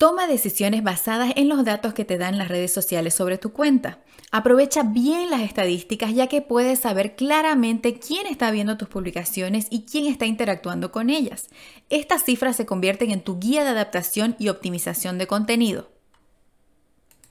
Toma decisiones basadas en los datos que te dan las redes sociales sobre tu cuenta. Aprovecha bien las estadísticas ya que puedes saber claramente quién está viendo tus publicaciones y quién está interactuando con ellas. Estas cifras se convierten en tu guía de adaptación y optimización de contenido.